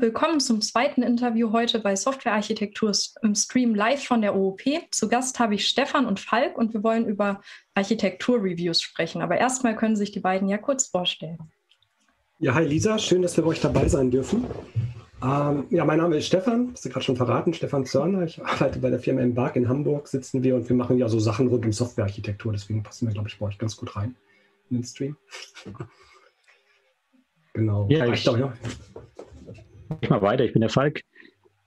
Willkommen zum zweiten Interview heute bei Softwarearchitektur im Stream live von der OOP. Zu Gast habe ich Stefan und Falk und wir wollen über Architektur-Reviews sprechen. Aber erstmal können sich die beiden ja kurz vorstellen. Ja, hi Lisa, schön, dass wir bei euch dabei sein dürfen. Ähm, ja, mein Name ist Stefan, hast du gerade schon verraten, Stefan Zörner. Ich arbeite bei der Firma Embark in Hamburg, sitzen wir und wir machen ja so Sachen rund um Softwarearchitektur. Deswegen passen wir, glaube ich, bei euch ganz gut rein in den Stream. genau. Ja, ich, ich, ja ich mal weiter. Ich bin der Falk,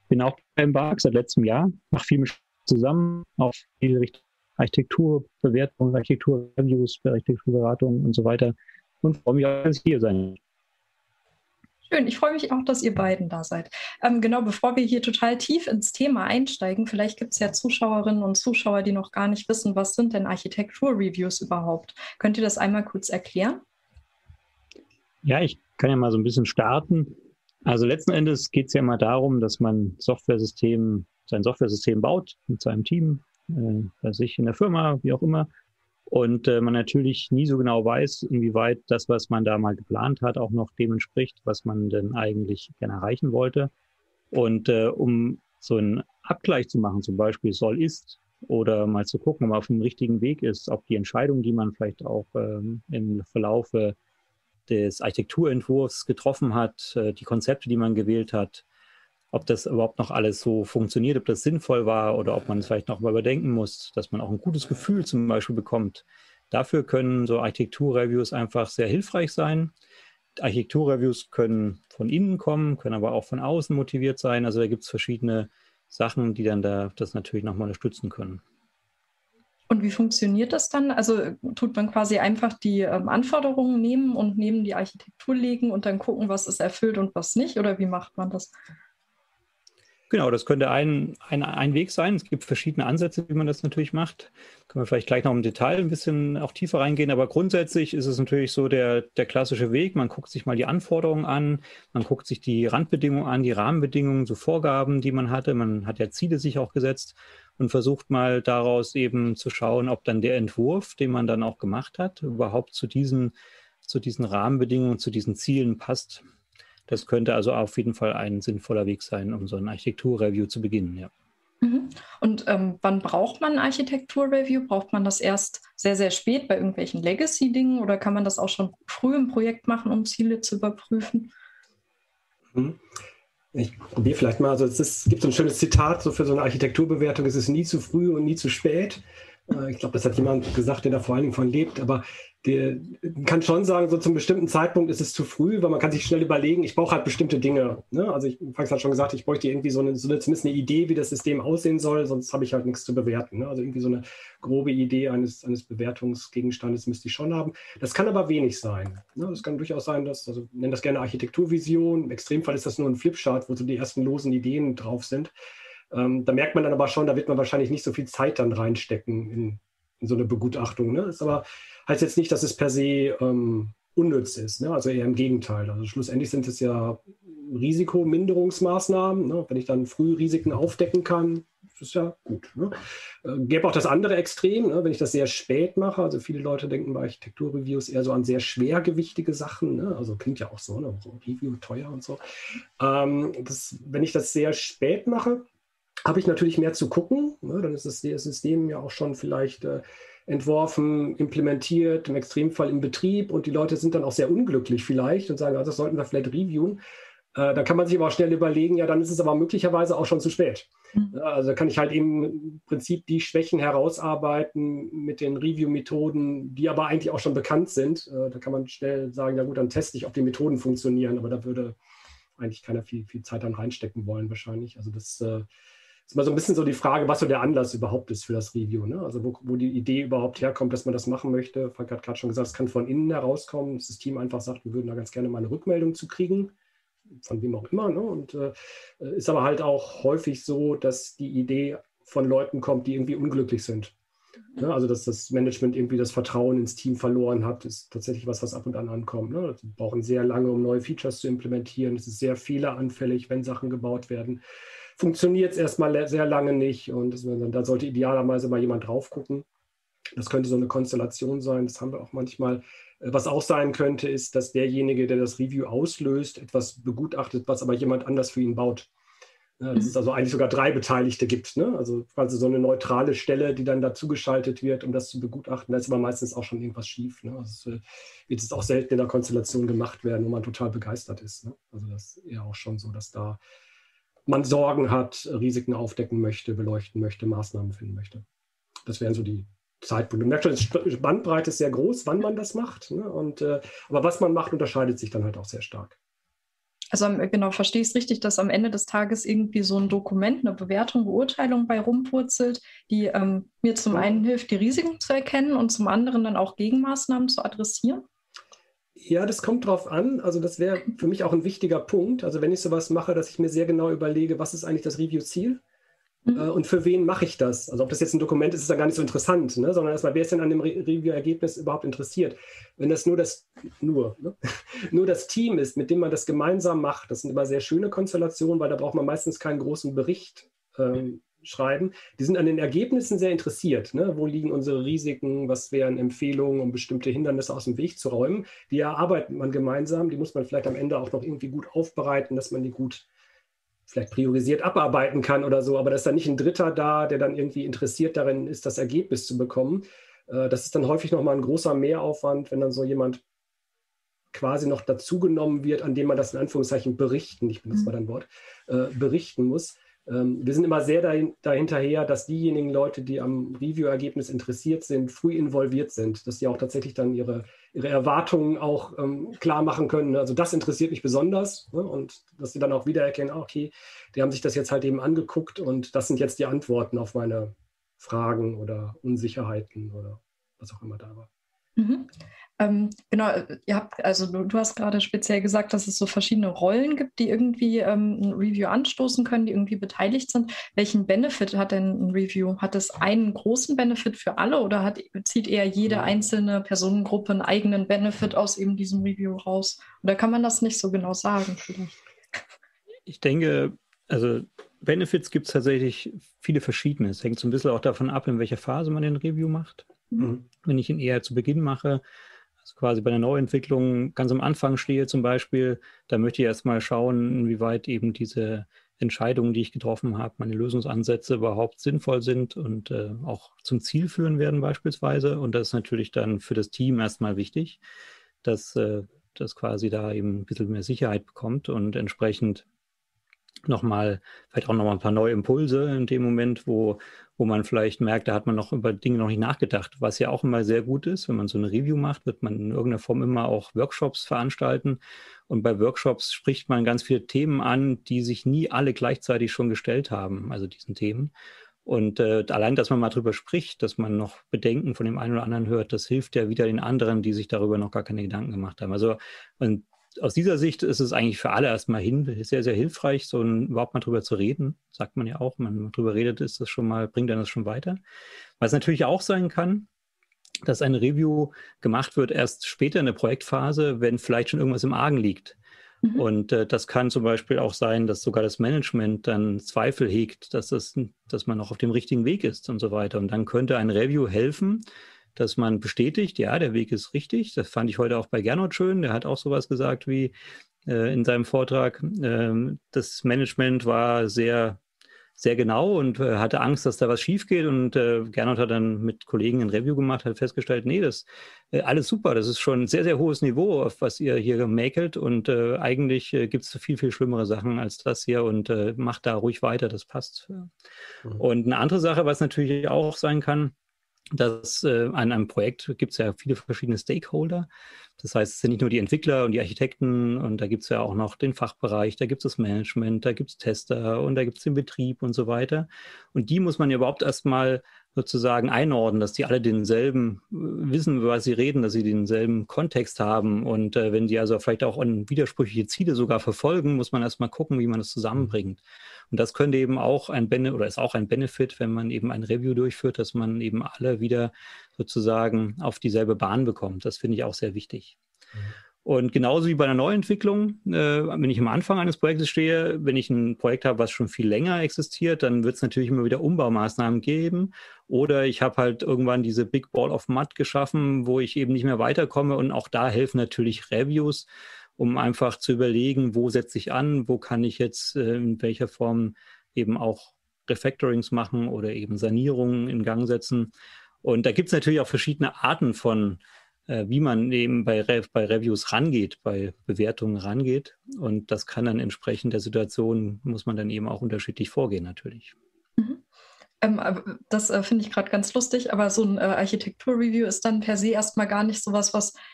bin auch beim Bark seit letztem Jahr, mache viel mit zusammen, auch viel Richtung Architekturbewertung, Architekturreviews, Architekturberatung und so weiter und freue mich auch, dass ich hier sein Schön, ich freue mich auch, dass ihr beiden da seid. Ähm, genau, bevor wir hier total tief ins Thema einsteigen, vielleicht gibt es ja Zuschauerinnen und Zuschauer, die noch gar nicht wissen, was sind denn Architekturreviews überhaupt? Könnt ihr das einmal kurz erklären? Ja, ich kann ja mal so ein bisschen starten. Also letzten Endes geht es ja immer darum, dass man Softwaresystem, sein Softwaresystem baut mit seinem Team, äh, bei sich in der Firma, wie auch immer. Und äh, man natürlich nie so genau weiß, inwieweit das, was man da mal geplant hat, auch noch dem entspricht, was man denn eigentlich gerne erreichen wollte. Und äh, um so einen Abgleich zu machen, zum Beispiel soll ist, oder mal zu gucken, ob man auf dem richtigen Weg ist, ob die Entscheidung, die man vielleicht auch ähm, im Verlaufe des Architekturentwurfs getroffen hat, äh, die Konzepte, die man gewählt hat, ob das überhaupt noch alles so funktioniert, ob das sinnvoll war oder ob man es vielleicht noch mal überdenken muss, dass man auch ein gutes Gefühl zum Beispiel bekommt. Dafür können so Architekturreviews einfach sehr hilfreich sein. Architekturreviews können von innen kommen, können aber auch von außen motiviert sein. Also da gibt es verschiedene Sachen, die dann da das natürlich nochmal unterstützen können. Und wie funktioniert das dann? Also tut man quasi einfach die ähm, Anforderungen nehmen und neben die Architektur legen und dann gucken, was ist erfüllt und was nicht? Oder wie macht man das? Genau, das könnte ein, ein, ein Weg sein. Es gibt verschiedene Ansätze, wie man das natürlich macht. Können wir vielleicht gleich noch im Detail ein bisschen auch tiefer reingehen. Aber grundsätzlich ist es natürlich so der, der klassische Weg. Man guckt sich mal die Anforderungen an, man guckt sich die Randbedingungen an, die Rahmenbedingungen, so Vorgaben, die man hatte. Man hat ja Ziele sich auch gesetzt und versucht mal daraus eben zu schauen, ob dann der Entwurf, den man dann auch gemacht hat, überhaupt zu diesen, zu diesen Rahmenbedingungen, zu diesen Zielen passt. Das könnte also auf jeden Fall ein sinnvoller Weg sein, um so ein Architekturreview zu beginnen, ja. Mhm. Und ähm, wann braucht man ein Architekturreview? Braucht man das erst sehr, sehr spät bei irgendwelchen Legacy-Dingen oder kann man das auch schon früh im Projekt machen, um Ziele zu überprüfen? Mhm. Ich probiere vielleicht mal, also es, gibt so ein schönes Zitat so für so eine Architekturbewertung, es ist nie zu früh und nie zu spät. Äh, ich glaube, das hat jemand gesagt, der da vor allen Dingen von lebt, aber der kann schon sagen, so zum bestimmten Zeitpunkt ist es zu früh, weil man kann sich schnell überlegen, ich brauche halt bestimmte Dinge. Ne? Also ich Frank hat schon gesagt, ich bräuchte irgendwie so eine, so eine, zumindest eine Idee, wie das System aussehen soll, sonst habe ich halt nichts zu bewerten. Ne? Also irgendwie so eine grobe Idee eines, eines Bewertungsgegenstandes müsste ich schon haben. Das kann aber wenig sein. Ne? Das kann durchaus sein, dass, also nennen das gerne Architekturvision. Im Extremfall ist das nur ein Flipchart, wo so die ersten losen Ideen drauf sind. Ähm, da merkt man dann aber schon, da wird man wahrscheinlich nicht so viel Zeit dann reinstecken in, in so eine Begutachtung. Ne? Ist aber heißt jetzt nicht, dass es per se ähm, unnütz ist. Ne? Also eher im Gegenteil. Also schlussendlich sind es ja Risikominderungsmaßnahmen. Ne? Wenn ich dann früh Risiken aufdecken kann, ist ja gut. Ne? Äh, gäbe auch das andere Extrem, ne? wenn ich das sehr spät mache. Also viele Leute denken bei Architekturreviews eher so an sehr schwergewichtige Sachen. Ne? Also klingt ja auch so, ne? Review teuer und so. Ähm, das, wenn ich das sehr spät mache, habe ich natürlich mehr zu gucken. Ne? Dann ist das System ja auch schon vielleicht äh, entworfen, implementiert, im Extremfall im Betrieb und die Leute sind dann auch sehr unglücklich vielleicht und sagen, also das sollten wir vielleicht reviewen. Äh, da kann man sich aber auch schnell überlegen, ja, dann ist es aber möglicherweise auch schon zu spät. Mhm. Also da kann ich halt eben im Prinzip die Schwächen herausarbeiten mit den Review-Methoden, die aber eigentlich auch schon bekannt sind. Äh, da kann man schnell sagen, ja gut, dann teste ich, ob die Methoden funktionieren, aber da würde eigentlich keiner viel, viel Zeit dann reinstecken wollen wahrscheinlich. Also das äh, ist mal so ein bisschen so die Frage, was so der Anlass überhaupt ist für das Review. Ne? Also wo, wo, die Idee überhaupt herkommt, dass man das machen möchte. Frank hat gerade schon gesagt, es kann von innen herauskommen, das Team einfach sagt, wir würden da ganz gerne mal eine Rückmeldung zu kriegen. von wem auch immer. Ne? Und äh, ist aber halt auch häufig so, dass die Idee von Leuten kommt, die irgendwie unglücklich sind. Ne? also, dass das Management irgendwie das Vertrauen ins Team verloren hat, ist tatsächlich was, was ab und an ankommt. Ne? Sie brauchen sehr lange, um neue Features zu implementieren. Es ist sehr fehleranfällig, wenn Sachen gebaut werden. Funktioniert es erstmal sehr lange nicht und das, da sollte idealerweise mal jemand drauf gucken. Das könnte so eine Konstellation sein. Das haben wir auch manchmal. Äh, was auch sein könnte, ist, dass derjenige, der das Review auslöst, etwas begutachtet, was aber jemand anders für ihn baut. Ja, dass es also eigentlich sogar drei Beteiligte gibt. Ne? Also quasi so eine neutrale Stelle, die dann dazugeschaltet wird, um das zu begutachten. Da ist aber meistens auch schon irgendwas schief. Ne? Also es wird es auch selten in der Konstellation gemacht werden, wo man total begeistert ist. Ne? Also das ist eher auch schon so, dass da man Sorgen hat, Risiken aufdecken möchte, beleuchten möchte, Maßnahmen finden möchte. Das wären so die Zeitpunkte. Man merkt schon, die Bandbreite ist sehr groß, wann man das macht. Ne? Und, äh, aber was man macht, unterscheidet sich dann halt auch sehr stark. Also genau, verstehe ich es richtig, dass am Ende des Tages irgendwie so ein Dokument, eine Bewertung, Beurteilung bei rumpurzelt, die ähm, mir zum einen hilft, die Risiken zu erkennen und zum anderen dann auch Gegenmaßnahmen zu adressieren? Ja, das kommt drauf an. Also das wäre für mich auch ein wichtiger Punkt. Also wenn ich sowas mache, dass ich mir sehr genau überlege, was ist eigentlich das Review-Ziel? Mhm. Äh, und für wen mache ich das? Also ob das jetzt ein Dokument ist, ist dann gar nicht so interessant, ne? sondern erstmal, wer ist denn an dem Re Review-Ergebnis überhaupt interessiert? Wenn das nur das, nur, ne? nur das Team ist, mit dem man das gemeinsam macht, das sind immer sehr schöne Konstellationen, weil da braucht man meistens keinen großen Bericht ähm, schreiben. Die sind an den Ergebnissen sehr interessiert. Ne? Wo liegen unsere Risiken? Was wären Empfehlungen, um bestimmte Hindernisse aus dem Weg zu räumen? Die erarbeitet man gemeinsam. Die muss man vielleicht am Ende auch noch irgendwie gut aufbereiten, dass man die gut vielleicht priorisiert abarbeiten kann oder so, aber da ist dann nicht ein Dritter da, der dann irgendwie interessiert darin ist, das Ergebnis zu bekommen. Äh, das ist dann häufig nochmal ein großer Mehraufwand, wenn dann so jemand quasi noch dazugenommen wird, an dem man das in Anführungszeichen berichten, ich benutze mal dein Wort, äh, berichten muss. Ähm, wir sind immer sehr dahin, dahinterher, dass diejenigen Leute, die am Review-Ergebnis interessiert sind, früh involviert sind, dass sie auch tatsächlich dann ihre, ihre Erwartungen auch ähm, klar machen können. Also das interessiert mich besonders ne? und dass sie dann auch wiedererkennen, ah, okay, die haben sich das jetzt halt eben angeguckt und das sind jetzt die Antworten auf meine Fragen oder Unsicherheiten oder was auch immer da war. Mhm. Ähm, genau, äh, ihr habt, also du, du, hast gerade speziell gesagt, dass es so verschiedene Rollen gibt, die irgendwie ähm, ein Review anstoßen können, die irgendwie beteiligt sind. Welchen Benefit hat denn ein Review? Hat es einen großen Benefit für alle oder hat, zieht eher jede einzelne Personengruppe einen eigenen Benefit aus eben diesem Review raus? Oder kann man das nicht so genau sagen vielleicht? Ich denke, also Benefits gibt es tatsächlich viele verschiedene. Es hängt so ein bisschen auch davon ab, in welcher Phase man den Review macht. Mhm. Wenn ich ihn eher zu Beginn mache, also quasi bei einer Neuentwicklung ganz am Anfang stehe zum Beispiel, da möchte ich erstmal schauen, inwieweit eben diese Entscheidungen, die ich getroffen habe, meine Lösungsansätze überhaupt sinnvoll sind und äh, auch zum Ziel führen werden beispielsweise. Und das ist natürlich dann für das Team erstmal wichtig, dass äh, das quasi da eben ein bisschen mehr Sicherheit bekommt und entsprechend nochmal, vielleicht auch nochmal ein paar neue Impulse in dem Moment, wo, wo man vielleicht merkt, da hat man noch über Dinge noch nicht nachgedacht, was ja auch immer sehr gut ist. Wenn man so eine Review macht, wird man in irgendeiner Form immer auch Workshops veranstalten. Und bei Workshops spricht man ganz viele Themen an, die sich nie alle gleichzeitig schon gestellt haben, also diesen Themen. Und äh, allein, dass man mal drüber spricht, dass man noch Bedenken von dem einen oder anderen hört, das hilft ja wieder den anderen, die sich darüber noch gar keine Gedanken gemacht haben. Also und aus dieser Sicht ist es eigentlich für alle erstmal hin, sehr, sehr hilfreich, so ein, überhaupt mal drüber zu reden. Sagt man ja auch, wenn man drüber redet, ist das schon mal, bringt dann das schon weiter. Was natürlich auch sein kann, dass ein Review gemacht wird erst später in der Projektphase, wenn vielleicht schon irgendwas im Argen liegt. Mhm. Und äh, das kann zum Beispiel auch sein, dass sogar das Management dann Zweifel hegt, dass, das, dass man noch auf dem richtigen Weg ist und so weiter. Und dann könnte ein Review helfen, dass man bestätigt, ja, der Weg ist richtig. Das fand ich heute auch bei Gernot schön. Der hat auch sowas gesagt wie äh, in seinem Vortrag. Äh, das Management war sehr, sehr genau und äh, hatte Angst, dass da was schief geht. Und äh, Gernot hat dann mit Kollegen ein Review gemacht, hat festgestellt, nee, das äh, alles super. Das ist schon ein sehr, sehr hohes Niveau, auf was ihr hier gemäkelt. Und äh, eigentlich äh, gibt es viel, viel schlimmere Sachen als das hier und äh, macht da ruhig weiter, das passt. Mhm. Und eine andere Sache, was natürlich auch sein kann, dass äh, an einem Projekt gibt es ja viele verschiedene Stakeholder. Das heißt, es sind nicht nur die Entwickler und die Architekten und da gibt es ja auch noch den Fachbereich, da gibt es das Management, da gibt es Tester und da gibt es den Betrieb und so weiter. Und die muss man ja überhaupt erstmal sozusagen einordnen, dass die alle denselben äh, wissen, was sie reden, dass sie denselben Kontext haben. Und äh, wenn die also vielleicht auch widersprüchliche Ziele sogar verfolgen, muss man erstmal gucken, wie man das zusammenbringt. Und das könnte eben auch ein Benefit oder ist auch ein Benefit, wenn man eben ein Review durchführt, dass man eben alle wieder sozusagen auf dieselbe Bahn bekommt. Das finde ich auch sehr wichtig. Mhm. Und genauso wie bei einer Neuentwicklung, äh, wenn ich am Anfang eines Projektes stehe, wenn ich ein Projekt habe, was schon viel länger existiert, dann wird es natürlich immer wieder Umbaumaßnahmen geben. Oder ich habe halt irgendwann diese Big Ball of Mud geschaffen, wo ich eben nicht mehr weiterkomme. Und auch da helfen natürlich Reviews, um einfach zu überlegen, wo setze ich an, wo kann ich jetzt äh, in welcher Form eben auch Refactorings machen oder eben Sanierungen in Gang setzen. Und da gibt es natürlich auch verschiedene Arten von wie man eben bei, Re bei Reviews rangeht, bei Bewertungen rangeht. Und das kann dann entsprechend der Situation, muss man dann eben auch unterschiedlich vorgehen natürlich. Mhm. Ähm, das äh, finde ich gerade ganz lustig, aber so ein äh, Architekturreview ist dann per se erstmal gar nicht so was,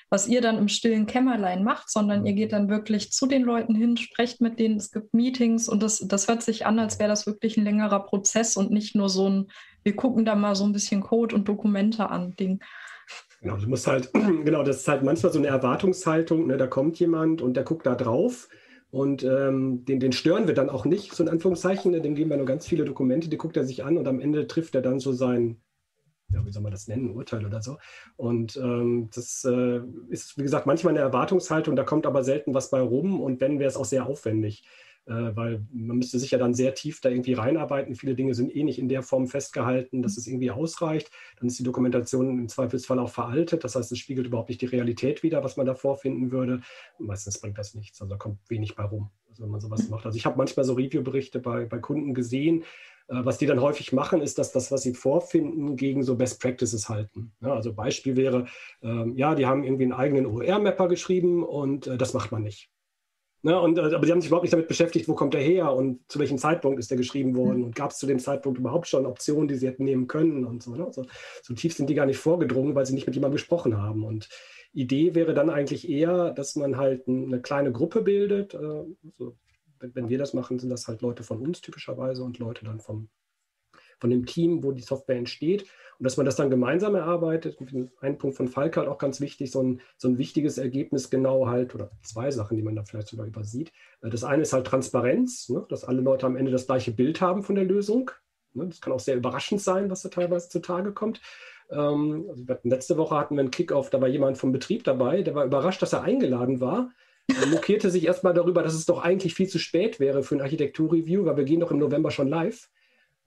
was ihr dann im stillen Kämmerlein macht, sondern ihr geht dann wirklich zu den Leuten hin, sprecht mit denen, es gibt Meetings und das, das hört sich an, als wäre das wirklich ein längerer Prozess und nicht nur so ein, wir gucken da mal so ein bisschen Code und Dokumente an Ding. Genau, du musst halt, genau, das ist halt manchmal so eine Erwartungshaltung, ne, da kommt jemand und der guckt da drauf und ähm, den, den stören wir dann auch nicht, so in Anführungszeichen, ne, dem geben wir nur ganz viele Dokumente, die guckt er sich an und am Ende trifft er dann so sein, ja, wie soll man das nennen, Urteil oder so. Und ähm, das äh, ist, wie gesagt, manchmal eine Erwartungshaltung, da kommt aber selten was bei rum und wenn, wäre es auch sehr aufwendig. Äh, weil man müsste sich ja dann sehr tief da irgendwie reinarbeiten. Viele Dinge sind eh nicht in der Form festgehalten, dass es irgendwie ausreicht. Dann ist die Dokumentation im Zweifelsfall auch veraltet. Das heißt, es spiegelt überhaupt nicht die Realität wider, was man da vorfinden würde. Meistens bringt das nichts. Also da kommt wenig bei rum, also wenn man sowas macht. Also ich habe manchmal so Review-Berichte bei, bei Kunden gesehen. Äh, was die dann häufig machen, ist, dass das, was sie vorfinden, gegen so Best Practices halten. Ja, also Beispiel wäre, ähm, ja, die haben irgendwie einen eigenen OER-Mapper geschrieben und äh, das macht man nicht. Ne, und, äh, aber sie haben sich überhaupt nicht damit beschäftigt, wo kommt er her und zu welchem Zeitpunkt ist er geschrieben worden und gab es zu dem Zeitpunkt überhaupt schon Optionen, die sie hätten nehmen können und so. Ne? Also, so tief sind die gar nicht vorgedrungen, weil sie nicht mit jemandem gesprochen haben. Und Idee wäre dann eigentlich eher, dass man halt eine kleine Gruppe bildet. Äh, wenn, wenn wir das machen, sind das halt Leute von uns typischerweise und Leute dann vom, von dem Team, wo die Software entsteht. Und dass man das dann gemeinsam erarbeitet, ein Punkt von Falk halt auch ganz wichtig, so ein, so ein wichtiges Ergebnis genau halt, oder zwei Sachen, die man da vielleicht sogar übersieht. Äh, das eine ist halt Transparenz, ne, dass alle Leute am Ende das gleiche Bild haben von der Lösung. Ne, das kann auch sehr überraschend sein, was da teilweise zutage kommt. Ähm, also letzte Woche hatten wir einen Kickoff, da war jemand vom Betrieb dabei, der war überrascht, dass er eingeladen war. Er mokierte sich erstmal darüber, dass es doch eigentlich viel zu spät wäre für ein Architekturreview, weil wir gehen doch im November schon live.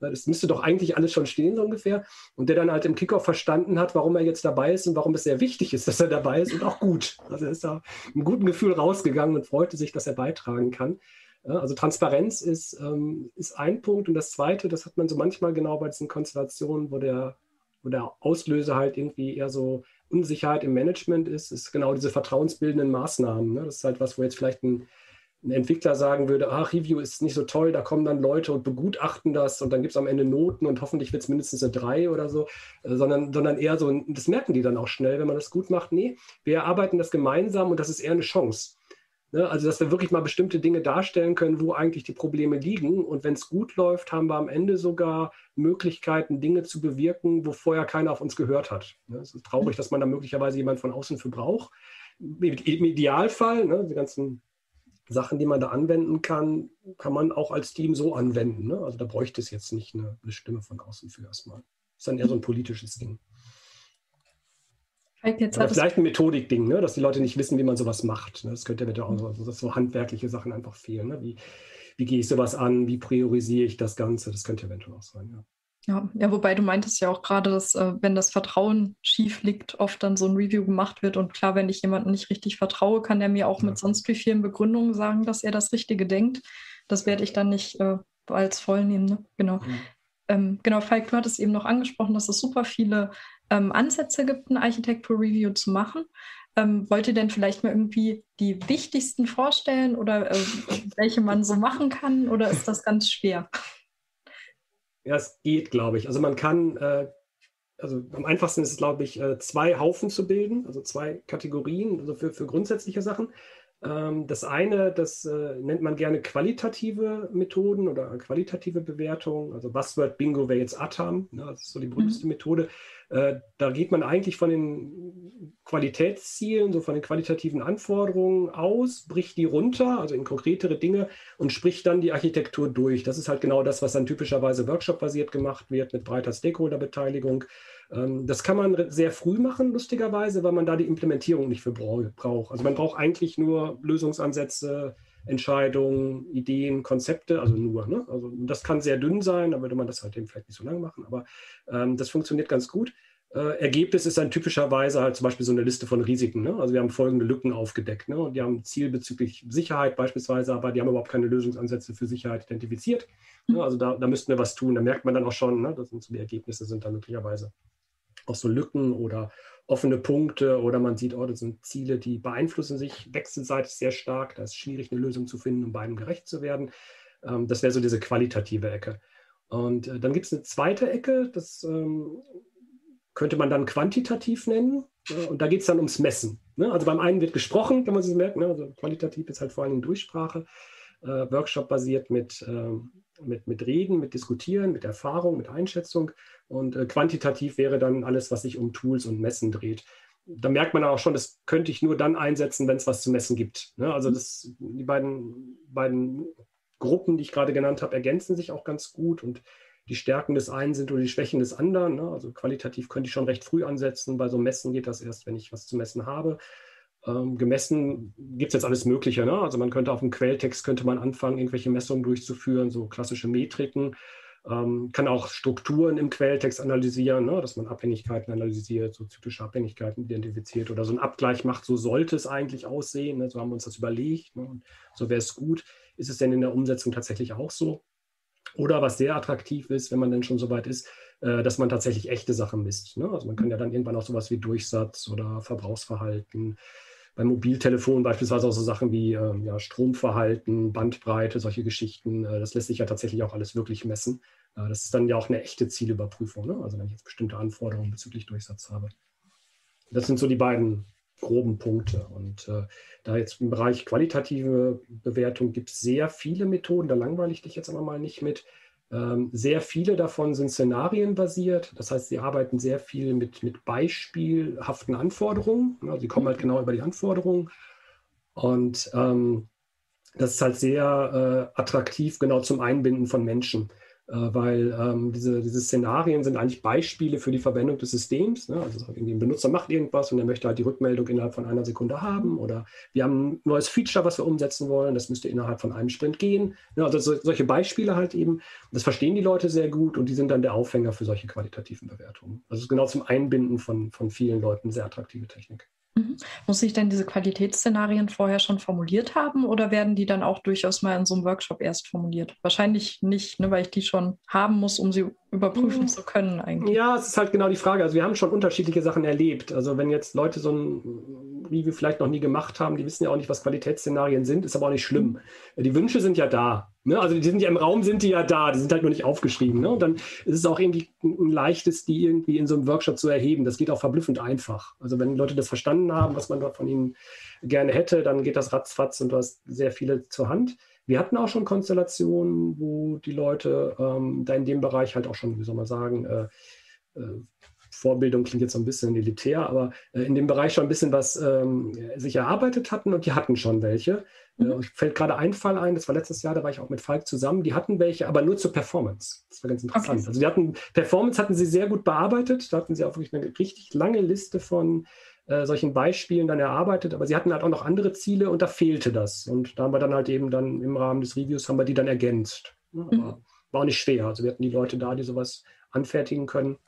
Das müsste doch eigentlich alles schon stehen, so ungefähr. Und der dann halt im Kickoff verstanden hat, warum er jetzt dabei ist und warum es sehr wichtig ist, dass er dabei ist und auch gut. Also er ist da mit einem guten Gefühl rausgegangen und freute sich, dass er beitragen kann. Also Transparenz ist, ähm, ist ein Punkt. Und das Zweite, das hat man so manchmal genau bei diesen Konstellationen, wo der, wo der Auslöser halt irgendwie eher so Unsicherheit im Management ist, ist genau diese vertrauensbildenden Maßnahmen. Ne? Das ist halt was, wo jetzt vielleicht ein ein Entwickler sagen würde, ach, Review ist nicht so toll, da kommen dann Leute und begutachten das und dann gibt es am Ende Noten und hoffentlich wird es mindestens eine 3 oder so, äh, sondern, sondern eher so, das merken die dann auch schnell, wenn man das gut macht. Nee, wir erarbeiten das gemeinsam und das ist eher eine Chance. Ne? Also, dass wir wirklich mal bestimmte Dinge darstellen können, wo eigentlich die Probleme liegen. Und wenn es gut läuft, haben wir am Ende sogar Möglichkeiten, Dinge zu bewirken, wo vorher keiner auf uns gehört hat. Ne? Es ist traurig, dass man da möglicherweise jemand von außen für braucht. Im Idealfall, ne, die ganzen Sachen, die man da anwenden kann, kann man auch als Team so anwenden. Ne? Also da bräuchte es jetzt nicht eine, eine Stimme von außen für erstmal. Das ist dann eher so ein politisches Ding. Aber vielleicht ein Methodik-Ding, ne? dass die Leute nicht wissen, wie man sowas macht. Ne? Das könnte ja auch so, dass so handwerkliche Sachen einfach fehlen. Ne? Wie, wie gehe ich sowas an? Wie priorisiere ich das Ganze? Das könnte eventuell auch sein, ja. Ja, ja, wobei du meintest ja auch gerade, dass äh, wenn das Vertrauen schief liegt, oft dann so ein Review gemacht wird. Und klar, wenn ich jemandem nicht richtig vertraue, kann der mir auch ja. mit sonst wie vielen Begründungen sagen, dass er das Richtige denkt. Das werde ich dann nicht äh, als voll nehmen. Ne? Genau. Mhm. Ähm, genau, Falk, du hattest eben noch angesprochen, dass es super viele ähm, Ansätze gibt, ein Architektur-Review zu machen. Ähm, wollt ihr denn vielleicht mal irgendwie die wichtigsten vorstellen oder äh, welche man so machen kann? Oder ist das ganz schwer? Ja, es geht, glaube ich. Also man kann, äh, also am einfachsten ist es, glaube ich, äh, zwei Haufen zu bilden, also zwei Kategorien, also für, für grundsätzliche Sachen. Ähm, das eine, das äh, nennt man gerne qualitative Methoden oder qualitative Bewertung. Also Buzzword Bingo wäre jetzt ATAM, ne, das ist so die berühmteste mhm. Methode. Äh, da geht man eigentlich von den Qualitätszielen, so von den qualitativen Anforderungen aus, bricht die runter, also in konkretere Dinge und spricht dann die Architektur durch. Das ist halt genau das, was dann typischerweise Workshop-basiert gemacht wird mit breiter Stakeholder-Beteiligung. Das kann man sehr früh machen, lustigerweise, weil man da die Implementierung nicht für braucht. Also man braucht eigentlich nur Lösungsansätze, Entscheidungen, Ideen, Konzepte, also nur. Ne? Also das kann sehr dünn sein, da würde man das halt eben vielleicht nicht so lange machen, aber ähm, das funktioniert ganz gut. Äh, Ergebnis ist dann typischerweise halt zum Beispiel so eine Liste von Risiken. Ne? Also wir haben folgende Lücken aufgedeckt. Ne? Und die haben Ziel bezüglich Sicherheit beispielsweise, aber die haben überhaupt keine Lösungsansätze für Sicherheit identifiziert. Ne? Also da, da müssten wir was tun. Da merkt man dann auch schon, ne? das sind so die Ergebnisse, sind dann möglicherweise auch so Lücken oder offene Punkte oder man sieht, oh, das sind Ziele, die beeinflussen sich wechselseitig sehr stark. Da ist schwierig, eine Lösung zu finden, um beiden gerecht zu werden. Ähm, das wäre so diese qualitative Ecke. Und äh, dann gibt es eine zweite Ecke, das ähm, könnte man dann quantitativ nennen. Äh, und da geht es dann ums Messen. Ne? Also beim einen wird gesprochen, kann man sich merken. Ne? Also qualitativ ist halt vor allem Durchsprache. Äh, Workshop basiert mit, ähm, mit, mit Reden, mit Diskutieren, mit Erfahrung, mit Einschätzung. Und äh, quantitativ wäre dann alles, was sich um Tools und Messen dreht. Da merkt man auch schon, das könnte ich nur dann einsetzen, wenn es was zu messen gibt. Ne? Also das, die beiden, beiden Gruppen, die ich gerade genannt habe, ergänzen sich auch ganz gut und die Stärken des einen sind oder die Schwächen des anderen. Ne? Also qualitativ könnte ich schon recht früh ansetzen. Bei so Messen geht das erst, wenn ich was zu messen habe. Ähm, gemessen gibt es jetzt alles Mögliche. Ne? Also man könnte auf dem Quelltext könnte man anfangen, irgendwelche Messungen durchzuführen, so klassische Metriken. Ähm, kann auch Strukturen im Quelltext analysieren, ne, dass man Abhängigkeiten analysiert, so typische Abhängigkeiten identifiziert oder so einen Abgleich macht, so sollte es eigentlich aussehen, ne, so haben wir uns das überlegt, ne, so wäre es gut. Ist es denn in der Umsetzung tatsächlich auch so? Oder was sehr attraktiv ist, wenn man denn schon so weit ist, äh, dass man tatsächlich echte Sachen misst. Ne? Also man kann ja dann irgendwann auch sowas wie Durchsatz oder Verbrauchsverhalten, beim Mobiltelefon beispielsweise auch so Sachen wie äh, ja, Stromverhalten, Bandbreite, solche Geschichten. Äh, das lässt sich ja tatsächlich auch alles wirklich messen. Äh, das ist dann ja auch eine echte Zielüberprüfung. Ne? Also wenn ich jetzt bestimmte Anforderungen bezüglich Durchsatz habe. Das sind so die beiden groben Punkte. Und äh, da jetzt im Bereich qualitative Bewertung gibt es sehr viele Methoden, da langweile ich dich jetzt aber mal nicht mit. Ähm, sehr viele davon sind szenarienbasiert. Das heißt, sie arbeiten sehr viel mit, mit beispielhaften Anforderungen. Also sie kommen halt genau über die Anforderungen. Und ähm, das ist halt sehr äh, attraktiv, genau zum Einbinden von Menschen. Äh, weil ähm, diese, diese Szenarien sind eigentlich Beispiele für die Verwendung des Systems. Ne? Also irgendwie ein Benutzer macht irgendwas und er möchte halt die Rückmeldung innerhalb von einer Sekunde haben oder wir haben ein neues Feature, was wir umsetzen wollen, das müsste innerhalb von einem Sprint gehen. Ja, also so, solche Beispiele halt eben, das verstehen die Leute sehr gut und die sind dann der Aufhänger für solche qualitativen Bewertungen. Also genau zum Einbinden von, von vielen Leuten sehr attraktive Technik. Mhm. Muss ich denn diese Qualitätsszenarien vorher schon formuliert haben oder werden die dann auch durchaus mal in so einem Workshop erst formuliert? Wahrscheinlich nicht, ne, weil ich die schon haben muss, um sie überprüfen mhm. zu können eigentlich. Ja, es ist halt genau die Frage. Also wir haben schon unterschiedliche Sachen erlebt. Also wenn jetzt Leute so ein Review vielleicht noch nie gemacht haben, die wissen ja auch nicht, was Qualitätsszenarien sind, ist aber auch nicht schlimm. Mhm. Die Wünsche sind ja da. Ne? Also die sind ja im Raum, sind die ja da, die sind halt nur nicht aufgeschrieben. Ne? Und dann ist es auch irgendwie ein leichtes, die irgendwie in so einem Workshop zu erheben. Das geht auch verblüffend einfach. Also wenn Leute das verstanden haben, was man dort von ihnen gerne hätte, dann geht das ratzfatz und du hast sehr viele zur Hand. Wir hatten auch schon Konstellationen, wo die Leute ähm, da in dem Bereich halt auch schon, wie soll man sagen, äh, äh, Vorbildung klingt jetzt so ein bisschen elitär, aber äh, in dem Bereich schon ein bisschen was ähm, sich erarbeitet hatten und die hatten schon welche. Äh, mhm. fällt gerade ein Fall ein, das war letztes Jahr, da war ich auch mit Falk zusammen, die hatten welche, aber nur zur Performance. Das war ganz interessant. Okay. Also die hatten, Performance hatten sie sehr gut bearbeitet, da hatten sie auch wirklich eine richtig lange Liste von äh, solchen Beispielen dann erarbeitet, aber sie hatten halt auch noch andere Ziele und da fehlte das. Und da haben wir dann halt eben dann im Rahmen des Reviews haben wir die dann ergänzt. Ja, mhm. War auch nicht schwer. Also wir hatten die Leute da, die sowas anfertigen können.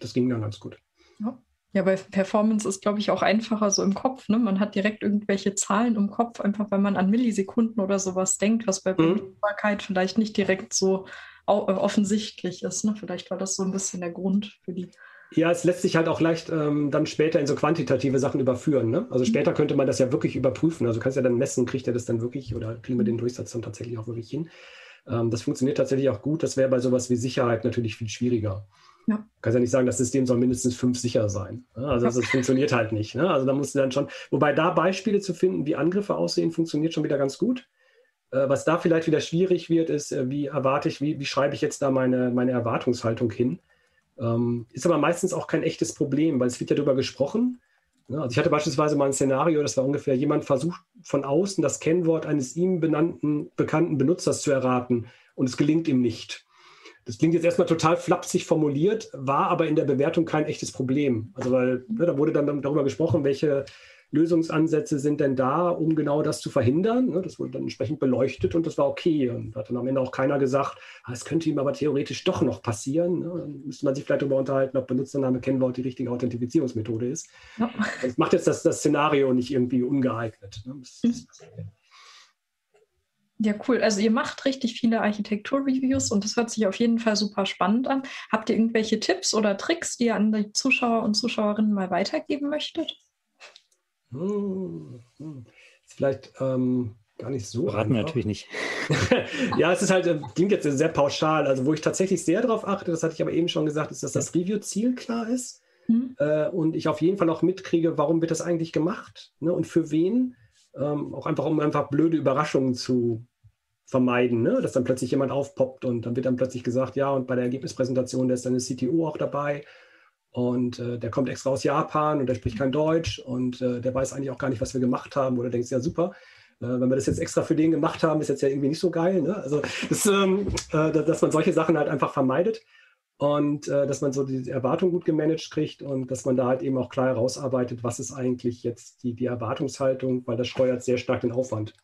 Das ging dann ganz gut. Ja. Ja, bei Performance ist, glaube ich, auch einfacher so im Kopf. Ne? Man hat direkt irgendwelche Zahlen im Kopf, einfach weil man an Millisekunden oder sowas denkt, was bei mhm. Beliebbarkeit vielleicht nicht direkt so äh, offensichtlich ist. Ne? Vielleicht war das so ein bisschen der Grund für die. Ja, es lässt sich halt auch leicht ähm, dann später in so quantitative Sachen überführen. Ne? Also mhm. später könnte man das ja wirklich überprüfen. Also du kannst ja dann messen, kriegt er das dann wirklich oder kriegen wir den Durchsatz dann tatsächlich auch wirklich hin. Ähm, das funktioniert tatsächlich auch gut. Das wäre bei sowas wie Sicherheit natürlich viel schwieriger. Ja. Du kannst ja nicht sagen, das System soll mindestens fünf sicher sein. Also das, das funktioniert halt nicht. Ne? Also da musst du dann schon, wobei da Beispiele zu finden, wie Angriffe aussehen, funktioniert schon wieder ganz gut. Äh, was da vielleicht wieder schwierig wird, ist, äh, wie erwarte ich, wie, wie schreibe ich jetzt da meine, meine Erwartungshaltung hin? Ähm, ist aber meistens auch kein echtes Problem, weil es wird ja darüber gesprochen. Also ich hatte beispielsweise mal ein Szenario, das war ungefähr, jemand versucht von außen das Kennwort eines ihm benannten, bekannten Benutzers zu erraten und es gelingt ihm nicht. Das klingt jetzt erstmal total flapsig formuliert, war aber in der Bewertung kein echtes Problem. Also weil ne, da wurde dann darüber gesprochen, welche Lösungsansätze sind denn da, um genau das zu verhindern? Ne, das wurde dann entsprechend beleuchtet und das war okay. Und da hat dann am Ende auch keiner gesagt, ah, es könnte ihm aber theoretisch doch noch passieren. Ne? Dann müsste man sich vielleicht darüber unterhalten, ob Benutzername, Kennwort die richtige Authentifizierungsmethode ist. Ja. Das macht jetzt das, das Szenario nicht irgendwie ungeeignet. Ne? Das, das, mhm. Ja, cool. Also ihr macht richtig viele Architektur-Reviews und das hört sich auf jeden Fall super spannend an. Habt ihr irgendwelche Tipps oder Tricks, die ihr an die Zuschauer und Zuschauerinnen mal weitergeben möchtet? Hm, hm. Ist vielleicht ähm, gar nicht so. Raten wir natürlich nicht. ja, es ist halt, äh, klingt jetzt sehr pauschal. Also, wo ich tatsächlich sehr darauf achte, das hatte ich aber eben schon gesagt, ist, dass das Review-Ziel klar ist. Mhm. Äh, und ich auf jeden Fall auch mitkriege, warum wird das eigentlich gemacht ne? und für wen. Ähm, auch einfach, um einfach blöde Überraschungen zu vermeiden, ne? dass dann plötzlich jemand aufpoppt und dann wird dann plötzlich gesagt, ja, und bei der Ergebnispräsentation, da ist dann eine CTO auch dabei und äh, der kommt extra aus Japan und der spricht kein Deutsch und äh, der weiß eigentlich auch gar nicht, was wir gemacht haben. Oder denkst, ja super, äh, wenn wir das jetzt extra für den gemacht haben, ist jetzt ja irgendwie nicht so geil. Ne? Also, das, ähm, äh, dass man solche Sachen halt einfach vermeidet und äh, dass man so die Erwartung gut gemanagt kriegt und dass man da halt eben auch klar herausarbeitet, was ist eigentlich jetzt die, die Erwartungshaltung, weil das steuert sehr stark den Aufwand.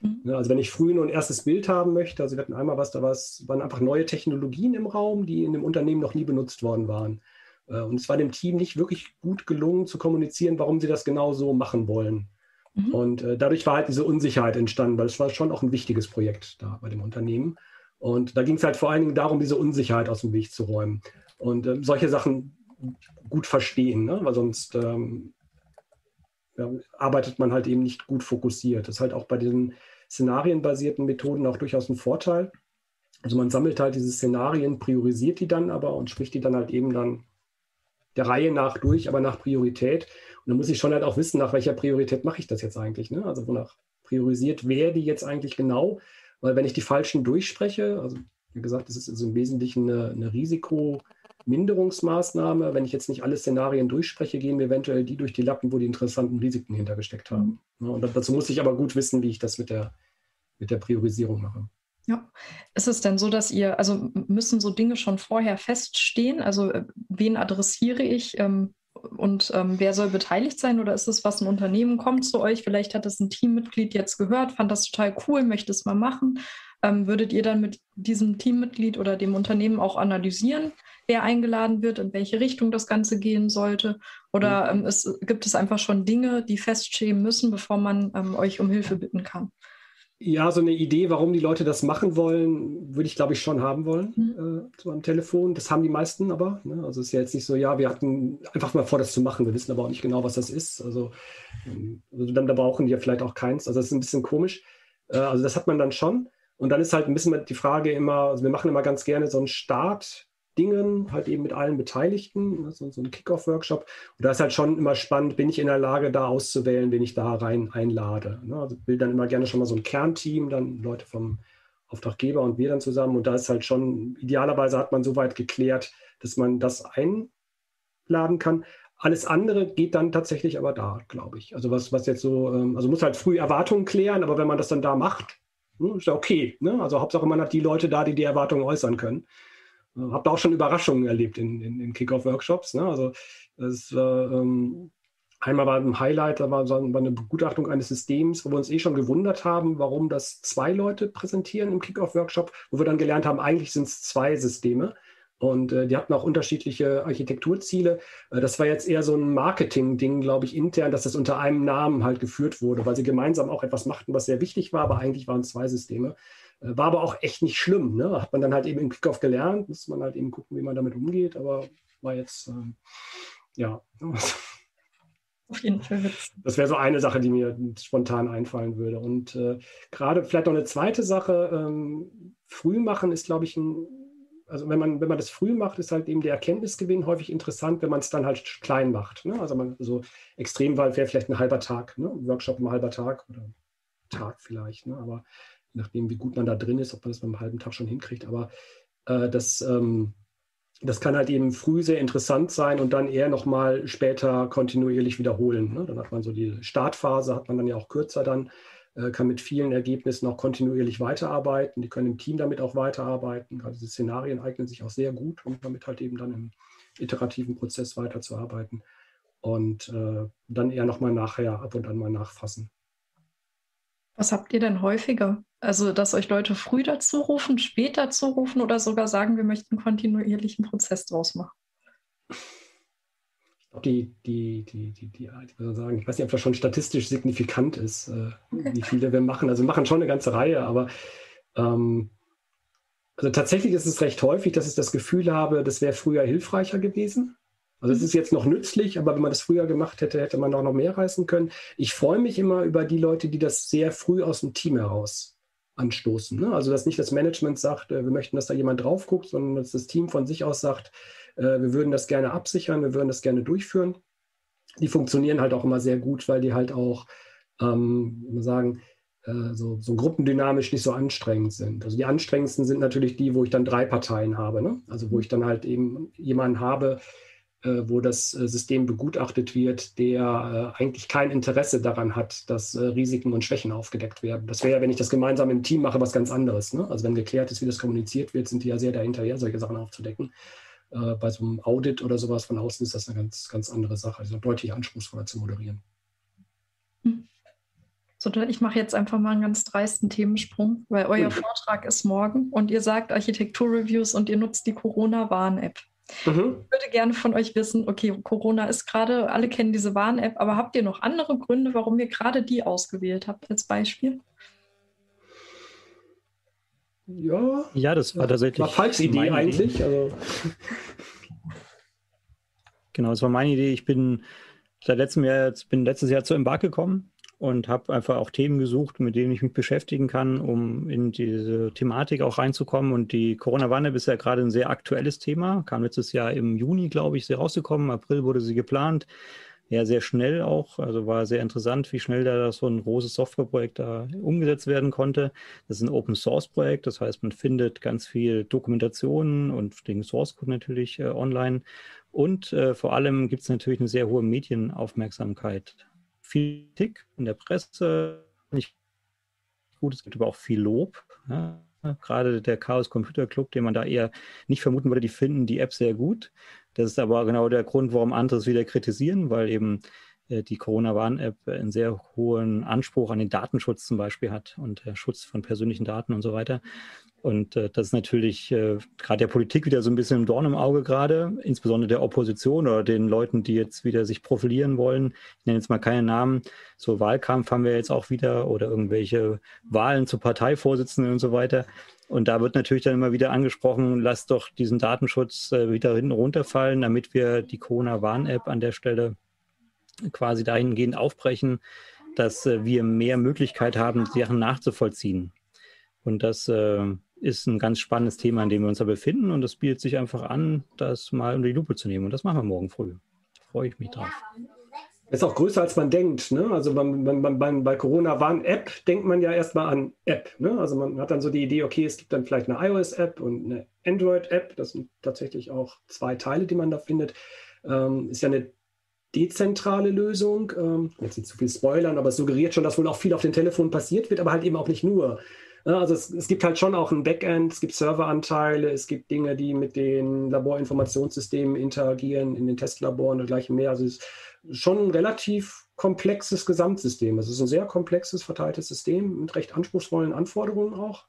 Mhm. Ne? Also wenn ich früh nur ein erstes Bild haben möchte, also wir hatten einmal was, da waren einfach neue Technologien im Raum, die in dem Unternehmen noch nie benutzt worden waren. Äh, und es war dem Team nicht wirklich gut gelungen zu kommunizieren, warum sie das genau so machen wollen. Mhm. Und äh, dadurch war halt diese Unsicherheit entstanden, weil es war schon auch ein wichtiges Projekt da bei dem Unternehmen. Und da ging es halt vor allen Dingen darum, diese Unsicherheit aus dem Weg zu räumen. Und äh, solche Sachen gut verstehen, ne? weil sonst ähm, ja, arbeitet man halt eben nicht gut fokussiert. Das ist halt auch bei diesen szenarienbasierten Methoden auch durchaus ein Vorteil. Also man sammelt halt diese Szenarien, priorisiert die dann aber und spricht die dann halt eben dann der Reihe nach durch, aber nach Priorität. Und dann muss ich schon halt auch wissen, nach welcher Priorität mache ich das jetzt eigentlich. Ne? Also wonach priorisiert wer die jetzt eigentlich genau? Weil wenn ich die falschen durchspreche, also wie gesagt, das ist also im Wesentlichen eine, eine Risikominderungsmaßnahme. Wenn ich jetzt nicht alle Szenarien durchspreche, gehen mir eventuell die durch die Lappen, wo die interessanten Risiken hintergesteckt haben. Und dazu muss ich aber gut wissen, wie ich das mit der, mit der Priorisierung mache. Ja. Ist es denn so, dass ihr, also müssen so Dinge schon vorher feststehen? Also äh, wen adressiere ich ähm, und ähm, wer soll beteiligt sein? Oder ist es was, ein Unternehmen kommt zu euch, vielleicht hat es ein Teammitglied jetzt gehört, fand das total cool, möchte es mal machen. Ähm, würdet ihr dann mit diesem Teammitglied oder dem Unternehmen auch analysieren, wer eingeladen wird, in welche Richtung das Ganze gehen sollte? Oder mhm. ähm, es, gibt es einfach schon Dinge, die feststehen müssen, bevor man ähm, euch um Hilfe bitten kann? Ja, so eine Idee, warum die Leute das machen wollen, würde ich, glaube ich, schon haben wollen, mhm. äh, so am Telefon. Das haben die meisten aber. Ne? Also es ist ja jetzt nicht so, ja, wir hatten einfach mal vor, das zu machen. Wir wissen aber auch nicht genau, was das ist. Also, ähm, also dann da brauchen die ja vielleicht auch keins. Also das ist ein bisschen komisch. Äh, also das hat man dann schon. Und dann ist halt ein bisschen die Frage immer, also wir machen immer ganz gerne so einen Start Dingen, halt eben mit allen Beteiligten, ne, so, so ein Kickoff-Workshop. Und da ist halt schon immer spannend, bin ich in der Lage, da auszuwählen, wen ich da rein einlade. Ne? Also will dann immer gerne schon mal so ein Kernteam, dann Leute vom Auftraggeber und wir dann zusammen. Und da ist halt schon, idealerweise hat man so weit geklärt, dass man das einladen kann. Alles andere geht dann tatsächlich aber da, glaube ich. Also was, was jetzt so, ähm, also muss halt früh Erwartungen klären, aber wenn man das dann da macht, ne, ist ja okay. Ne? Also Hauptsache man hat die Leute da, die die Erwartungen äußern können. Habe da auch schon Überraschungen erlebt in, in, in Kickoff-Workshops. Ne? Also das war, ähm, einmal war ein Highlight, da war, so eine Begutachtung eines Systems, wo wir uns eh schon gewundert haben, warum das zwei Leute präsentieren im Kickoff-Workshop, wo wir dann gelernt haben, eigentlich sind es zwei Systeme. Und äh, die hatten auch unterschiedliche Architekturziele. Äh, das war jetzt eher so ein Marketing-Ding, glaube ich, intern, dass das unter einem Namen halt geführt wurde, weil sie gemeinsam auch etwas machten, was sehr wichtig war, aber eigentlich waren es zwei Systeme. War aber auch echt nicht schlimm. Ne? Hat man dann halt eben im Kickoff gelernt, muss man halt eben gucken, wie man damit umgeht, aber war jetzt, ähm, ja. Auf jeden Fall. Das wäre so eine Sache, die mir spontan einfallen würde. Und äh, gerade vielleicht noch eine zweite Sache, ähm, früh machen ist, glaube ich, ein, also wenn man, wenn man das früh macht, ist halt eben der Erkenntnisgewinn häufig interessant, wenn man es dann halt klein macht. Ne? Also man so Extremwahl wäre vielleicht ein halber Tag, ne? Workshop ein halber Tag oder Tag vielleicht, ne? aber nachdem, wie gut man da drin ist, ob man das beim halben Tag schon hinkriegt. Aber äh, das, ähm, das kann halt eben früh sehr interessant sein und dann eher nochmal später kontinuierlich wiederholen. Ne? Dann hat man so die Startphase, hat man dann ja auch kürzer dann, äh, kann mit vielen Ergebnissen auch kontinuierlich weiterarbeiten. Die können im Team damit auch weiterarbeiten. Gerade diese Szenarien eignen sich auch sehr gut, um damit halt eben dann im iterativen Prozess weiterzuarbeiten. Und äh, dann eher nochmal nachher ab und an mal nachfassen. Was habt ihr denn häufiger? Also, dass euch Leute früh dazu rufen, spät dazu rufen oder sogar sagen, wir möchten kontinuierlichen Prozess draus machen? Die, die, die, die, die, ich würde sagen, ich weiß nicht, ob das schon statistisch signifikant ist, äh, okay. wie viele wir machen. Also wir machen schon eine ganze Reihe, aber ähm, also tatsächlich ist es recht häufig, dass ich das Gefühl habe, das wäre früher hilfreicher gewesen. Also es ist jetzt noch nützlich, aber wenn man das früher gemacht hätte, hätte man auch noch mehr reißen können. Ich freue mich immer über die Leute, die das sehr früh aus dem Team heraus anstoßen. Ne? Also dass nicht das Management sagt, äh, wir möchten, dass da jemand drauf guckt, sondern dass das Team von sich aus sagt, äh, wir würden das gerne absichern, wir würden das gerne durchführen. Die funktionieren halt auch immer sehr gut, weil die halt auch, ähm, man sagen, äh, so, so, gruppendynamisch nicht so anstrengend sind. Also die anstrengendsten sind natürlich die, wo ich dann drei Parteien habe. Ne? Also wo ich dann halt eben jemanden habe, wo das äh, System begutachtet wird, der äh, eigentlich kein Interesse daran hat, dass Risiken und Schwächen aufgedeckt werden. Das wäre ja, wenn ich das gemeinsam im Team mache, was ganz anderes. Ne? Also wenn geklärt ist, wie das kommuniziert wird, sind die ja sehr dahinterher, solche Sachen aufzudecken. bei so einem Audit oder sowas von außen ist das eine ganz, ganz andere Sache. Also deutlich anspruchsvoller zu moderieren. Hm. So, ich mache jetzt einfach mal einen ganz dreisten Themensprung, weil euer. Vortrag ist morgen und ihr sagt Architektur-Reviews und ihr nutzt die Corona-Warn-App. Mhm. Ich würde gerne von euch wissen, okay, Corona ist gerade, alle kennen diese Warn-App, aber habt ihr noch andere Gründe, warum ihr gerade die ausgewählt habt als Beispiel? Ja. Ja, das war tatsächlich. War falsche Idee eigentlich. Also. Genau, das war meine Idee. Ich bin seit letztem Jahr, bin letztes Jahr zu Embark gekommen und habe einfach auch Themen gesucht, mit denen ich mich beschäftigen kann, um in diese Thematik auch reinzukommen. Und die Corona-Warn-App ist ja gerade ein sehr aktuelles Thema, kam letztes Jahr im Juni, glaube ich, sehr rausgekommen. Im April wurde sie geplant. Ja, sehr schnell auch. Also war sehr interessant, wie schnell da so ein großes Softwareprojekt da umgesetzt werden konnte. Das ist ein Open Source Projekt, das heißt, man findet ganz viel Dokumentation und den Source Code natürlich äh, online. Und äh, vor allem gibt es natürlich eine sehr hohe Medienaufmerksamkeit Kritik in der Presse, nicht gut, es gibt aber auch viel Lob. Ja. Gerade der Chaos Computer Club, den man da eher nicht vermuten würde, die finden die App sehr gut. Das ist aber genau der Grund, warum andere es wieder kritisieren, weil eben die Corona-Warn-App einen sehr hohen Anspruch an den Datenschutz zum Beispiel hat und der Schutz von persönlichen Daten und so weiter. Und äh, das ist natürlich äh, gerade der Politik wieder so ein bisschen im Dorn im Auge gerade, insbesondere der Opposition oder den Leuten, die jetzt wieder sich profilieren wollen. Ich nenne jetzt mal keine Namen. So Wahlkampf haben wir jetzt auch wieder oder irgendwelche Wahlen zu Parteivorsitzenden und so weiter. Und da wird natürlich dann immer wieder angesprochen, lasst doch diesen Datenschutz äh, wieder hinten runterfallen, damit wir die Corona-Warn-App an der Stelle quasi dahingehend aufbrechen, dass äh, wir mehr Möglichkeit haben, Sachen nachzuvollziehen. Und das äh, ist ein ganz spannendes Thema, in dem wir uns da befinden. Und das bietet sich einfach an, das mal unter die Lupe zu nehmen. Und das machen wir morgen früh. Da freue ich mich drauf. Ist auch größer, als man denkt. Ne? Also beim, beim, beim, bei Corona warn App, denkt man ja erstmal an App. Ne? Also man hat dann so die Idee, okay, es gibt dann vielleicht eine iOS-App und eine Android-App. Das sind tatsächlich auch zwei Teile, die man da findet. Ähm, ist ja eine dezentrale Lösung. Ähm, jetzt nicht zu viel spoilern, aber es suggeriert schon, dass wohl auch viel auf den Telefonen passiert wird, aber halt eben auch nicht nur. Also es, es, gibt halt schon auch ein Backend, es gibt Serveranteile, es gibt Dinge, die mit den Laborinformationssystemen interagieren, in den Testlaboren und gleich mehr. Also es ist schon ein relativ komplexes Gesamtsystem. Es ist ein sehr komplexes, verteiltes System mit recht anspruchsvollen Anforderungen auch.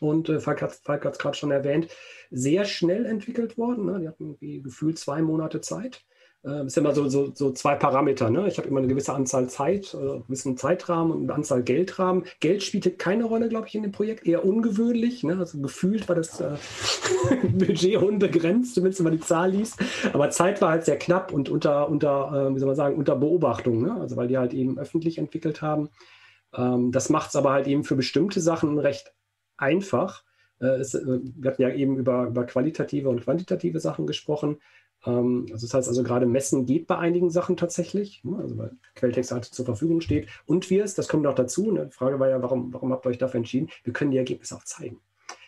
Und äh, Falk hat es gerade schon erwähnt, sehr schnell entwickelt worden. Ne? Die hatten irgendwie gefühlt zwei Monate Zeit. Äh, ist immer so, so, so zwei Parameter. Ne? Ich habe immer eine gewisse Anzahl Zeit, äh, einen gewissen Zeitrahmen und eine Anzahl Geldrahmen. Geld spielte keine Rolle, glaube ich, in dem Projekt. Eher ungewöhnlich. Ne? Also gefühlt war das äh, Budget unbegrenzt, zumindest wenn man die Zahl liest. Aber Zeit war halt sehr knapp und unter, unter äh, wie soll man sagen, unter Beobachtung. Ne? Also weil die halt eben öffentlich entwickelt haben. Ähm, das macht es aber halt eben für bestimmte Sachen recht einfach Äh, es, äh, wir hatten ja eben über, über qualitative und quantitative Sachen gesprochen. Ähm, also das heißt also gerade Messen geht bei einigen Sachen tatsächlich, ne? also weil Quelltext halt zur Verfügung steht. Und wir es, das kommt noch dazu, ne? die Frage war ja, warum, warum habt ihr euch dafür entschieden? Wir können die Ergebnisse auch zeigen.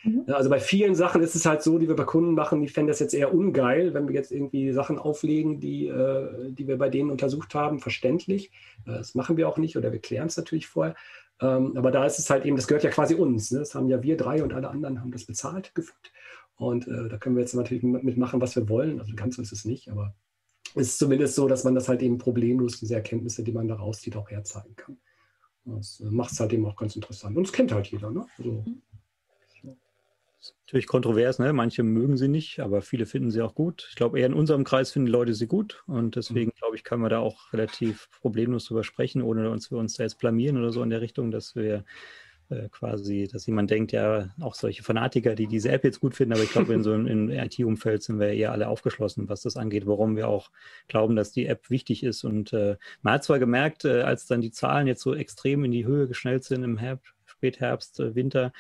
Mhm. Also bei vielen Sachen ist es halt so, die wir bei Kunden machen, die fänden das jetzt eher ungeil, wenn wir jetzt irgendwie Sachen auflegen, die, äh, die wir bei denen untersucht haben, verständlich. Äh, das machen wir auch nicht oder wir klären es natürlich vorher. Ähm, aber da ist es halt eben, das gehört ja quasi uns. Ne? Das haben ja wir drei und alle anderen haben das bezahlt gefühlt. Und äh, da können wir jetzt natürlich mitmachen, was wir wollen. Also ganz so ist es nicht, aber es ist zumindest so, dass man das halt eben problemlos, diese Erkenntnisse, die man da rauszieht, auch herzeigen kann. Das äh, macht es halt eben auch ganz interessant. Und es kennt halt jeder. Ne? Also, mhm natürlich kontrovers, ne? Manche mögen sie nicht, aber viele finden sie auch gut. Ich glaube, eher in unserem Kreis finden Leute sie gut und deswegen, mhm. glaube ich, können wir da auch relativ problemlos drüber sprechen, ohne uns wir uns da jetzt blamieren oder so in der Richtung, dass wir äh, quasi, dass jemand denkt, ja, auch solche Fanatiker, die diese App jetzt gut finden, aber ich glaube, in so einem IT-Umfeld sind wir eher alle aufgeschlossen, was das angeht, warum wir auch glauben, dass die App wichtig ist. Und äh, man hat zwar gemerkt, äh, als dann die Zahlen jetzt so extrem in die Höhe geschnellt sind im Herbst, Spätherbst, äh, Winter,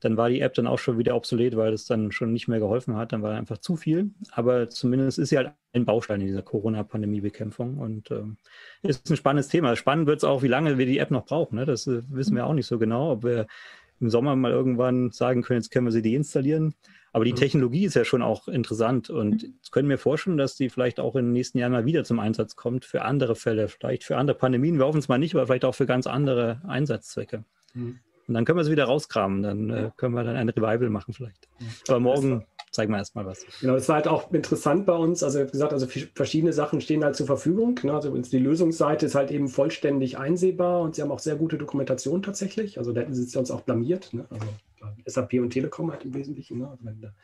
dann war die App dann auch schon wieder obsolet, weil es dann schon nicht mehr geholfen hat. Dann war einfach zu viel. Aber zumindest ist sie halt ein Baustein in dieser Corona-Pandemie-Bekämpfung und ähm, ist ein spannendes Thema. Spannend wird es auch, wie lange wir die App noch brauchen. Ne? Das äh, wissen wir auch nicht so genau, ob wir im Sommer mal irgendwann sagen können, jetzt können wir sie deinstallieren. Aber die mhm. Technologie ist ja schon auch interessant und mhm. jetzt können wir vorstellen, dass die vielleicht auch in den nächsten Jahren mal wieder zum Einsatz kommt für andere Fälle, vielleicht für andere Pandemien. Wir hoffen es mal nicht, aber vielleicht auch für ganz andere Einsatzzwecke. Mhm. Und dann können wir sie wieder rauskramen. Dann äh, können wir dann ein Revival machen vielleicht. Aber morgen zeigen wir erstmal was. Genau, das war halt auch interessant bei uns. Also wie gesagt, also verschiedene Sachen stehen halt zur Verfügung. Ne? Also die Lösungsseite ist halt eben vollständig einsehbar und sie haben auch sehr gute Dokumentation tatsächlich. Also da hätten sie uns auch blamiert. Ne? Also SAP und Telekom halt im Wesentlichen. Ne? Also wenn da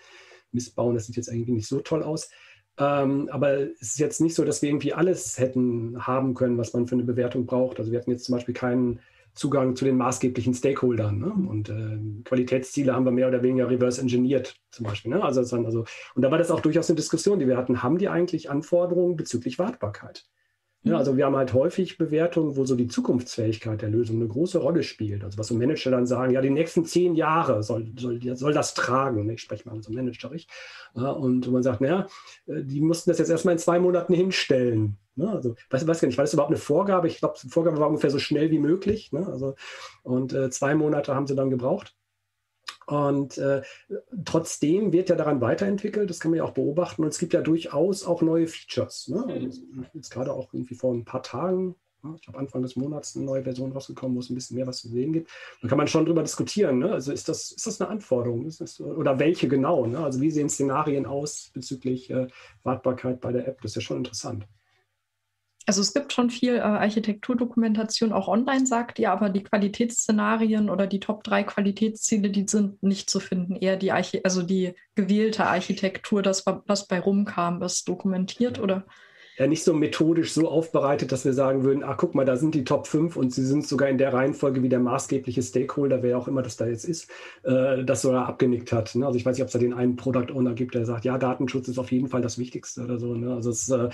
missbauen, das sieht jetzt eigentlich nicht so toll aus. Ähm, aber es ist jetzt nicht so, dass wir irgendwie alles hätten haben können, was man für eine Bewertung braucht. Also wir hatten jetzt zum Beispiel keinen Zugang zu den maßgeblichen Stakeholdern. Ne? Und äh, Qualitätsziele haben wir mehr oder weniger reverse engineert zum Beispiel. Ne? Also, also, und da war das auch durchaus eine Diskussion, die wir hatten. Haben die eigentlich Anforderungen bezüglich Wartbarkeit? Ja, also wir haben halt häufig Bewertungen, wo so die Zukunftsfähigkeit der Lösung eine große Rolle spielt. Also was so Manager dann sagen, ja, die nächsten zehn Jahre soll, soll, soll das tragen. Ich spreche mal so managerisch. Und man sagt, naja, äh, die mussten das jetzt erstmal in zwei Monaten hinstellen. Ne? Also, weiß, weiß gar nicht, war das überhaupt eine Vorgabe? Ich glaube, die Vorgabe war ungefähr so schnell wie möglich. Ne? Also, und äh, zwei Monate haben sie dann gebraucht. Und äh, trotzdem wird ja daran weiterentwickelt, das kann man ja auch beobachten. Und es gibt ja durchaus auch neue Features. Ne? Also, jetzt gerade auch irgendwie vor ein paar Tagen, ich glaube Anfang des Monats eine neue Version rausgekommen, wo es ein bisschen mehr was zu sehen gibt. Da kann man schon drüber diskutieren. Ne? Also ist das, ist das eine Anforderung? Das, oder welche genau? Ne? Also wie sehen Szenarien aus bezüglich äh, Wartbarkeit bei der App? Das ist ja schon interessant. Also es gibt schon viel äh, Architekturdokumentation auch online, sagt ihr, aber die Qualitätsszenarien oder die Top 3 Qualitätsziele, die sind nicht zu finden. Eher die Archi also die gewählte Architektur, das was bei rumkam, ist dokumentiert oder? Ja nicht so methodisch so aufbereitet, dass wir sagen würden, ah, guck mal, da sind die Top 5 und sie sind sogar in der Reihenfolge, wie der maßgebliche Stakeholder, wer auch immer das da jetzt ist, äh, das sogar abgenickt hat. Ne? Also ich weiß nicht, ob es da den einen Product Owner gibt, der sagt, ja, Datenschutz ist auf jeden Fall das Wichtigste oder so. Ne? Also es, äh,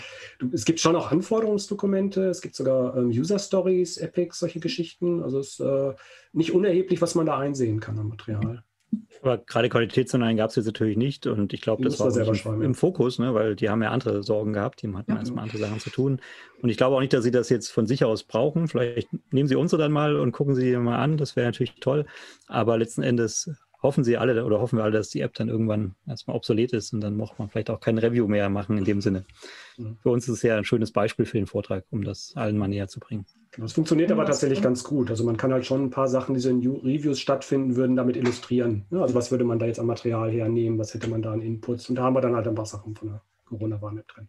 es, gibt schon auch Anforderungsdokumente, es gibt sogar ähm, User Stories, Epics, solche Geschichten. Also es ist äh, nicht unerheblich, was man da einsehen kann am Material. Aber gerade Qualitätszahlen gab es jetzt natürlich nicht und ich glaube, das war selber im, im, Fokus, ne, weil die haben ja andere Sorgen gehabt, die hatten ja. erstmal andere Sachen zu tun. Und ich glaube auch nicht, dass sie das jetzt von sich aus brauchen. Vielleicht nehmen sie unsere dann mal und gucken sie die mal an, das wäre natürlich toll. Aber letzten Endes hoffen sie alle oder hoffen wir alle, dass die App dann irgendwann erstmal obsolet ist und dann braucht man vielleicht auch kein Review mehr machen in dem Sinne. Mhm. Für uns ist es ja ein schönes Beispiel für den Vortrag, um das allen mal näher zu bringen. Das funktioniert aber tatsächlich ganz gut. Also man kann halt schon ein paar Sachen, die so in Reviews stattfinden würden, damit illustrieren. Also was würde man da jetzt an Material hernehmen, was hätte man da an Inputs? Und da haben wir dann halt ein paar Sachen von der Corona-Warn-App drin.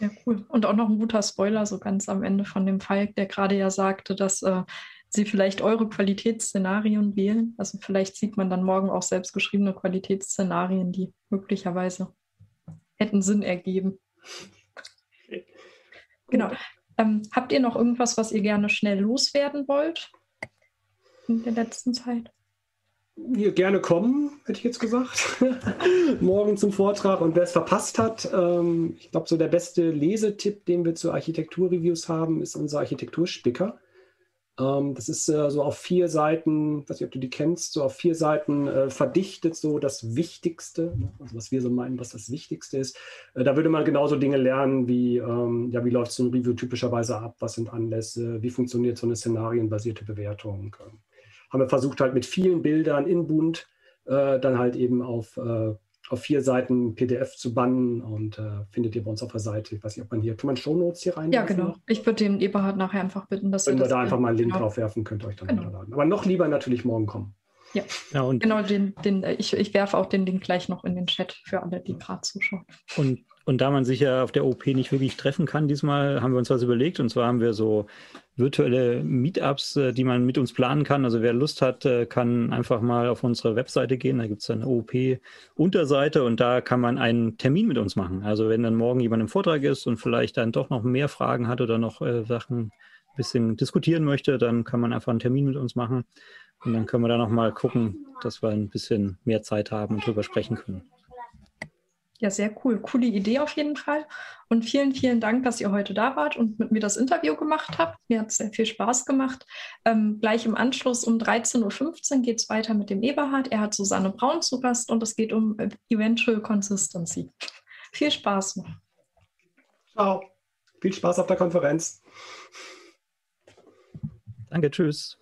Ja, cool. Und auch noch ein guter Spoiler, so ganz am Ende von dem Falk, der gerade ja sagte, dass äh, Sie vielleicht eure Qualitätsszenarien wählen. Also vielleicht sieht man dann morgen auch selbstgeschriebene Qualitätsszenarien, die möglicherweise hätten Sinn ergeben. Genau. Ähm, habt ihr noch irgendwas, was ihr gerne schnell loswerden wollt in der letzten Zeit? Hier gerne kommen, hätte ich jetzt gesagt. Morgen zum Vortrag. Und wer es verpasst hat, ähm, ich glaube, so der beste Lesetipp, den wir zu Architekturreviews haben, ist unser Architekturspicker. Ähm, das ist äh, so auf vier Seiten, weiß nicht, ob du die kennst, so auf vier Seiten äh, verdichtet so das Wichtigste, ne? also was wir so meinen, was das Wichtigste ist. Äh, da würde man genauso Dinge lernen wie, ähm, ja, wie läuft so ein Review typischerweise ab, was sind Anlässe, wie funktioniert so eine szenarienbasierte Bewertung. Haben wir versucht halt mit vielen Bildern in Bund äh, dann halt eben auf äh, auf vier Seiten PDF zu bannen und äh, findet ihr bei uns auf der Seite. Ich weiß nicht, ob man hier, kann man Shownotes hier rein? Ja, genau. Noch? Ich würde den Eberhard nachher einfach bitten, dass Wenn wir das da einfach mal einen Link genau. drauf werfen, könnt ihr euch dann genau. runterladen. Aber noch lieber natürlich morgen kommen. Ja, ja und genau, den, den, ich, ich werfe auch den Link gleich noch in den Chat für alle, die gerade zuschauen. Und, und da man sich ja auf der OP nicht wirklich treffen kann, diesmal haben wir uns was überlegt. Und zwar haben wir so virtuelle Meetups, äh, die man mit uns planen kann. Also wer Lust hat, äh, kann einfach mal auf unsere Webseite gehen. Da gibt es eine OP-Unterseite und da kann man einen Termin mit uns machen. Also wenn dann morgen jemand im Vortrag ist und vielleicht dann doch noch mehr Fragen hat oder noch äh, Sachen ein bisschen diskutieren möchte, dann kann man einfach einen Termin mit uns machen. Und dann können wir da nochmal gucken, dass wir ein bisschen mehr Zeit haben und drüber sprechen können. Ja, sehr cool. Coole Idee auf jeden Fall. Und vielen, vielen Dank, dass ihr heute da wart und mit mir das Interview gemacht habt. Mir hat es sehr viel Spaß gemacht. Ähm, gleich im Anschluss um 13.15 Uhr geht es weiter mit dem Eberhard. Er hat Susanne Braun zu Gast und es geht um Eventual Consistency. Viel Spaß noch. Ciao. Viel Spaß auf der Konferenz. Danke, tschüss.